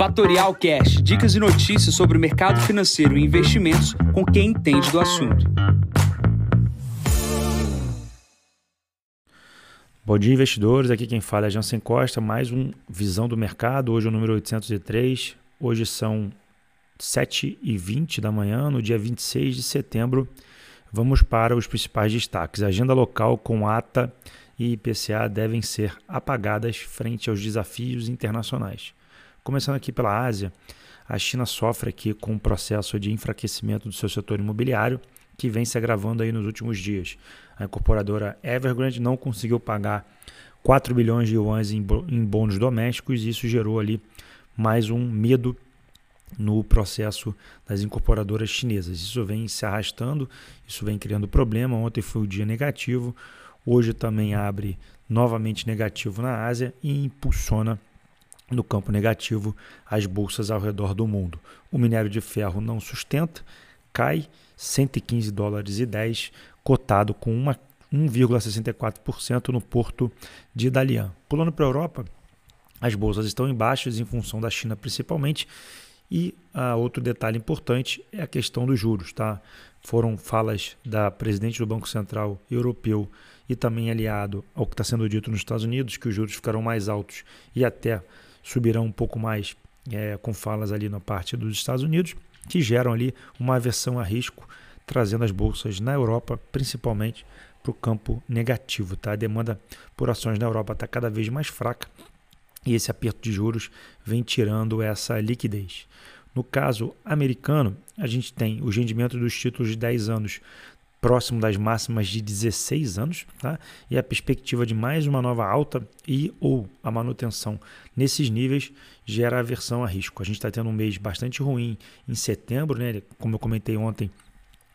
Fatorial Cash, dicas e notícias sobre o mercado financeiro e investimentos com quem entende do assunto. Bom dia, investidores. Aqui quem fala é Jansen Costa, mais um Visão do Mercado. Hoje é o número 803. Hoje são 7h20 da manhã, no dia 26 de setembro. Vamos para os principais destaques. Agenda local com ata e IPCA devem ser apagadas frente aos desafios internacionais. Começando aqui pela Ásia, a China sofre aqui com um processo de enfraquecimento do seu setor imobiliário que vem se agravando aí nos últimos dias. A incorporadora Evergrande não conseguiu pagar 4 bilhões de yuans em, bônus domésticos e isso gerou ali mais um medo no processo das incorporadoras chinesas. Isso vem se arrastando, isso vem criando problema. Ontem foi o dia negativo, hoje também abre novamente negativo na Ásia e impulsiona no campo negativo as bolsas ao redor do mundo. O minério de ferro não sustenta, cai 115 dólares e 10, cotado com 1,64% no porto de Dalian. Pulando para a Europa, as bolsas estão em baixas em função da China principalmente. E ah, outro detalhe importante é a questão dos juros. Tá? Foram falas da presidente do Banco Central Europeu e também aliado ao que está sendo dito nos Estados Unidos, que os juros ficarão mais altos e até subirão um pouco mais é, com falas ali na parte dos Estados Unidos, que geram ali uma aversão a risco, trazendo as bolsas na Europa, principalmente para o campo negativo. Tá? A demanda por ações na Europa está cada vez mais fraca e esse aperto de juros vem tirando essa liquidez. No caso americano, a gente tem os rendimentos dos títulos de 10 anos próximo das máximas de 16 anos, tá? e a perspectiva de mais uma nova alta e ou a manutenção nesses níveis gera aversão a risco. A gente está tendo um mês bastante ruim em setembro, né? como eu comentei ontem,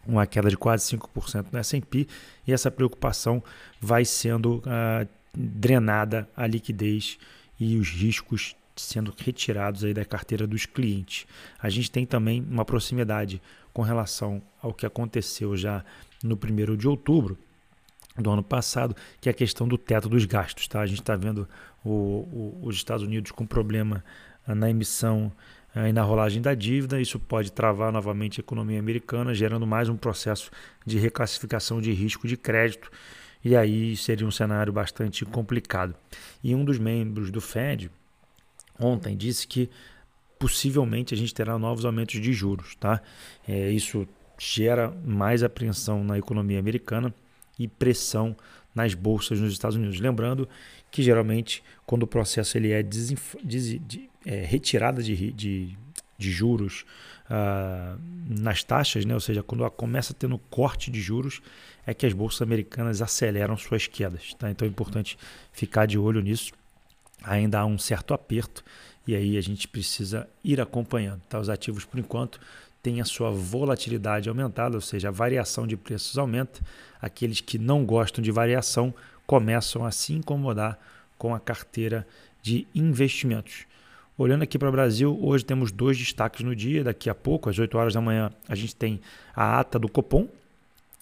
uma queda de quase 5% no S&P, e essa preocupação vai sendo uh, drenada a liquidez e os riscos sendo retirados aí da carteira dos clientes. A gente tem também uma proximidade com relação ao que aconteceu já no primeiro de outubro do ano passado, que é a questão do teto dos gastos. Tá? A gente está vendo o, o, os Estados Unidos com problema ah, na emissão ah, e na rolagem da dívida. Isso pode travar novamente a economia americana, gerando mais um processo de reclassificação de risco de crédito. E aí seria um cenário bastante complicado. E um dos membros do Fed ontem disse que possivelmente a gente terá novos aumentos de juros. Tá? É, isso gera mais apreensão na economia americana e pressão nas bolsas nos Estados Unidos. Lembrando que geralmente quando o processo ele é, desinf... des... de... é retirada de, de, de juros uh, nas taxas, né? ou seja, quando começa tendo corte de juros, é que as bolsas americanas aceleram suas quedas. Tá? Então é importante ficar de olho nisso. Ainda há um certo aperto e aí a gente precisa ir acompanhando. Tá? Os ativos, por enquanto, tem a sua volatilidade aumentada, ou seja, a variação de preços aumenta. Aqueles que não gostam de variação começam a se incomodar com a carteira de investimentos. Olhando aqui para o Brasil, hoje temos dois destaques no dia. Daqui a pouco, às 8 horas da manhã, a gente tem a ata do Copom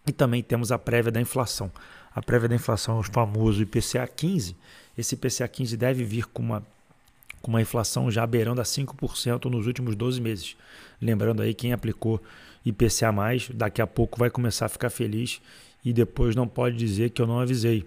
e também temos a prévia da inflação. A prévia da inflação o famoso IPCA 15. Esse IPCA 15 deve vir com uma com uma inflação já beirando a 5% nos últimos 12 meses. Lembrando aí, quem aplicou IPCA, daqui a pouco vai começar a ficar feliz e depois não pode dizer que eu não avisei.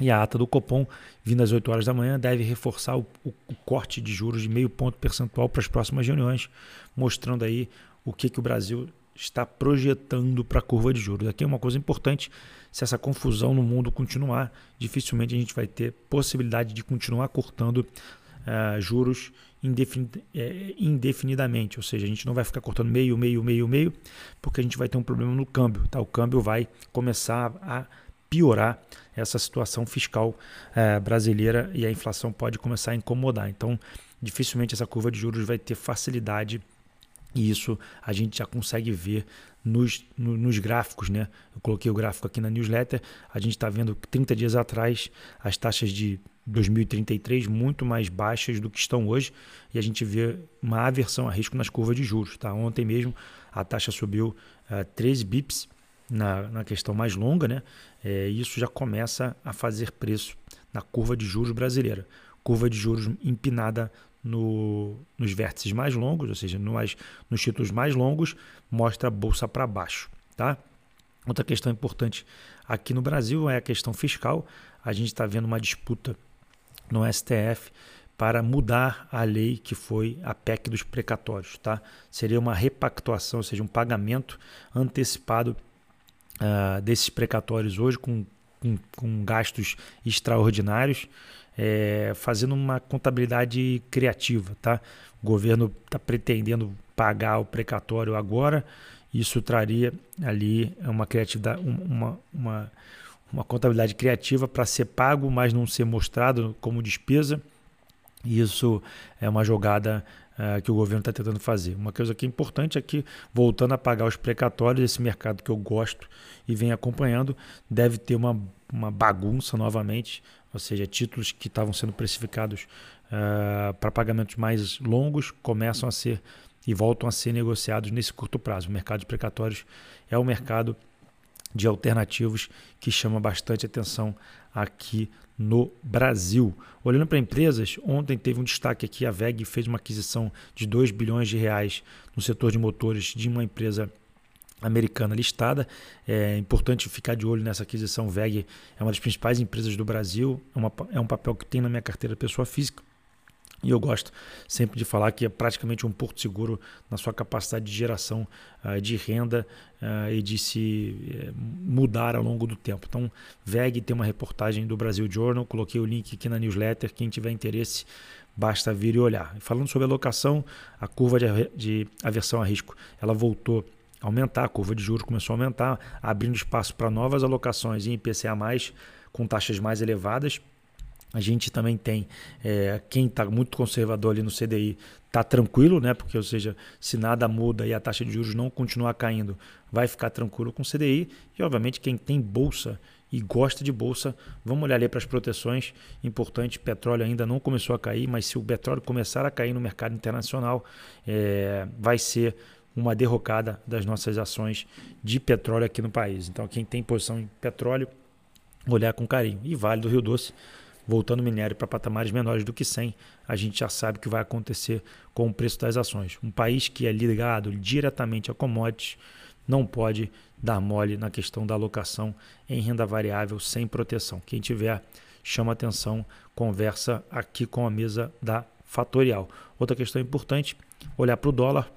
E a ata do Copom, vindo às 8 horas da manhã, deve reforçar o, o, o corte de juros de meio ponto percentual para as próximas reuniões, mostrando aí o que, que o Brasil está projetando para a curva de juros. Aqui é uma coisa importante: se essa confusão no mundo continuar, dificilmente a gente vai ter possibilidade de continuar cortando uh, juros é, indefinidamente, ou seja, a gente não vai ficar cortando meio, meio, meio, meio, porque a gente vai ter um problema no câmbio. Tá? O câmbio vai começar a piorar essa situação fiscal uh, brasileira e a inflação pode começar a incomodar. Então, dificilmente essa curva de juros vai ter facilidade e isso a gente já consegue ver nos, nos gráficos, né? Eu coloquei o gráfico aqui na newsletter. A gente está vendo 30 dias atrás as taxas de 2033 muito mais baixas do que estão hoje e a gente vê uma aversão a risco nas curvas de juros. Tá? Ontem mesmo a taxa subiu uh, eh, 13 bips na, na questão mais longa, né? É, isso já começa a fazer preço na curva de juros brasileira. Curva de juros empinada no, nos vértices mais longos, ou seja, no mais, nos títulos mais longos, mostra a bolsa para baixo. Tá? Outra questão importante aqui no Brasil é a questão fiscal. A gente está vendo uma disputa no STF para mudar a lei que foi a PEC dos precatórios. Tá? Seria uma repactuação, ou seja, um pagamento antecipado uh, desses precatórios hoje com, com, com gastos extraordinários, é, fazendo uma contabilidade criativa. Tá? O governo está pretendendo pagar o precatório agora, isso traria ali uma criatividade, uma, uma, uma contabilidade criativa para ser pago, mas não ser mostrado como despesa isso é uma jogada uh, que o governo está tentando fazer. Uma coisa que é importante é que, voltando a pagar os precatórios, esse mercado que eu gosto e venho acompanhando, deve ter uma, uma bagunça novamente, ou seja, títulos que estavam sendo precificados uh, para pagamentos mais longos começam a ser e voltam a ser negociados nesse curto prazo. O mercado de precatórios é o mercado de alternativos que chama bastante atenção aqui no Brasil. Olhando para empresas, ontem teve um destaque aqui, a VEG fez uma aquisição de 2 bilhões de reais no setor de motores de uma empresa americana listada. É importante ficar de olho nessa aquisição. VEG é uma das principais empresas do Brasil, é, uma, é um papel que tem na minha carteira pessoa física. E eu gosto sempre de falar que é praticamente um porto seguro na sua capacidade de geração uh, de renda uh, e de se uh, mudar ao longo do tempo. Então, VEG tem uma reportagem do Brasil Journal, coloquei o link aqui na newsletter. Quem tiver interesse, basta vir e olhar. Falando sobre alocação, a curva de, aversão a risco ela voltou a aumentar, a curva de juros começou a aumentar, abrindo espaço para novas alocações em IPCA, com taxas mais elevadas a gente também tem é, quem está muito conservador ali no CDI está tranquilo, né? Porque, ou seja, se nada muda e a taxa de juros não continuar caindo, vai ficar tranquilo com o CDI. E, obviamente, quem tem bolsa e gosta de bolsa, vamos olhar ali para as proteções. Importante, petróleo ainda não começou a cair, mas se o petróleo começar a cair no mercado internacional, é, vai ser uma derrocada das nossas ações de petróleo aqui no país. Então, quem tem posição em petróleo, olhar com carinho. E Vale do Rio Doce voltando o minério para patamares menores do que 100, a gente já sabe o que vai acontecer com o preço das ações. Um país que é ligado diretamente a commodities não pode dar mole na questão da alocação em renda variável sem proteção. Quem tiver, chama atenção, conversa aqui com a mesa da Fatorial. Outra questão importante, olhar para o dólar,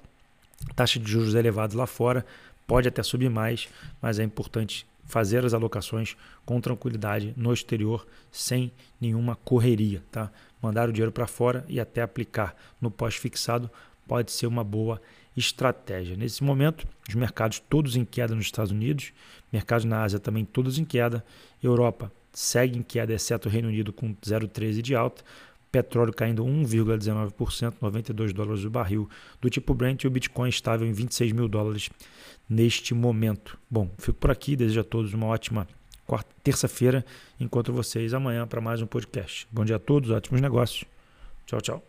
taxa de juros elevados lá fora, pode até subir mais, mas é importante fazer as alocações com tranquilidade no exterior, sem nenhuma correria. Tá? Mandar o dinheiro para fora e até aplicar no pós-fixado pode ser uma boa estratégia. Nesse momento, os mercados todos em queda nos Estados Unidos, mercados na Ásia também todos em queda, Europa segue em queda, exceto o Reino Unido com 0,13 de alta, petróleo caindo 1,19%, 92 dólares o barril do tipo Brent e o Bitcoin estável em 26 mil dólares neste momento. Bom, fico por aqui, desejo a todos uma ótima terça-feira. Encontro vocês amanhã para mais um podcast. Bom dia a todos, ótimos negócios. Tchau, tchau.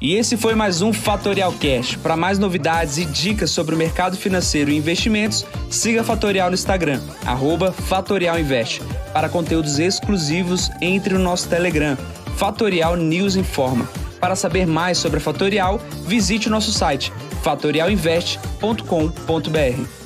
E esse foi mais um Fatorial Cash. Para mais novidades e dicas sobre o mercado financeiro e investimentos, siga Fatorial no Instagram, @fatorialinvest. Para conteúdos exclusivos, entre no nosso Telegram, Fatorial News Informa. Para saber mais sobre a Fatorial, visite o nosso site fatorialinvest.com.br.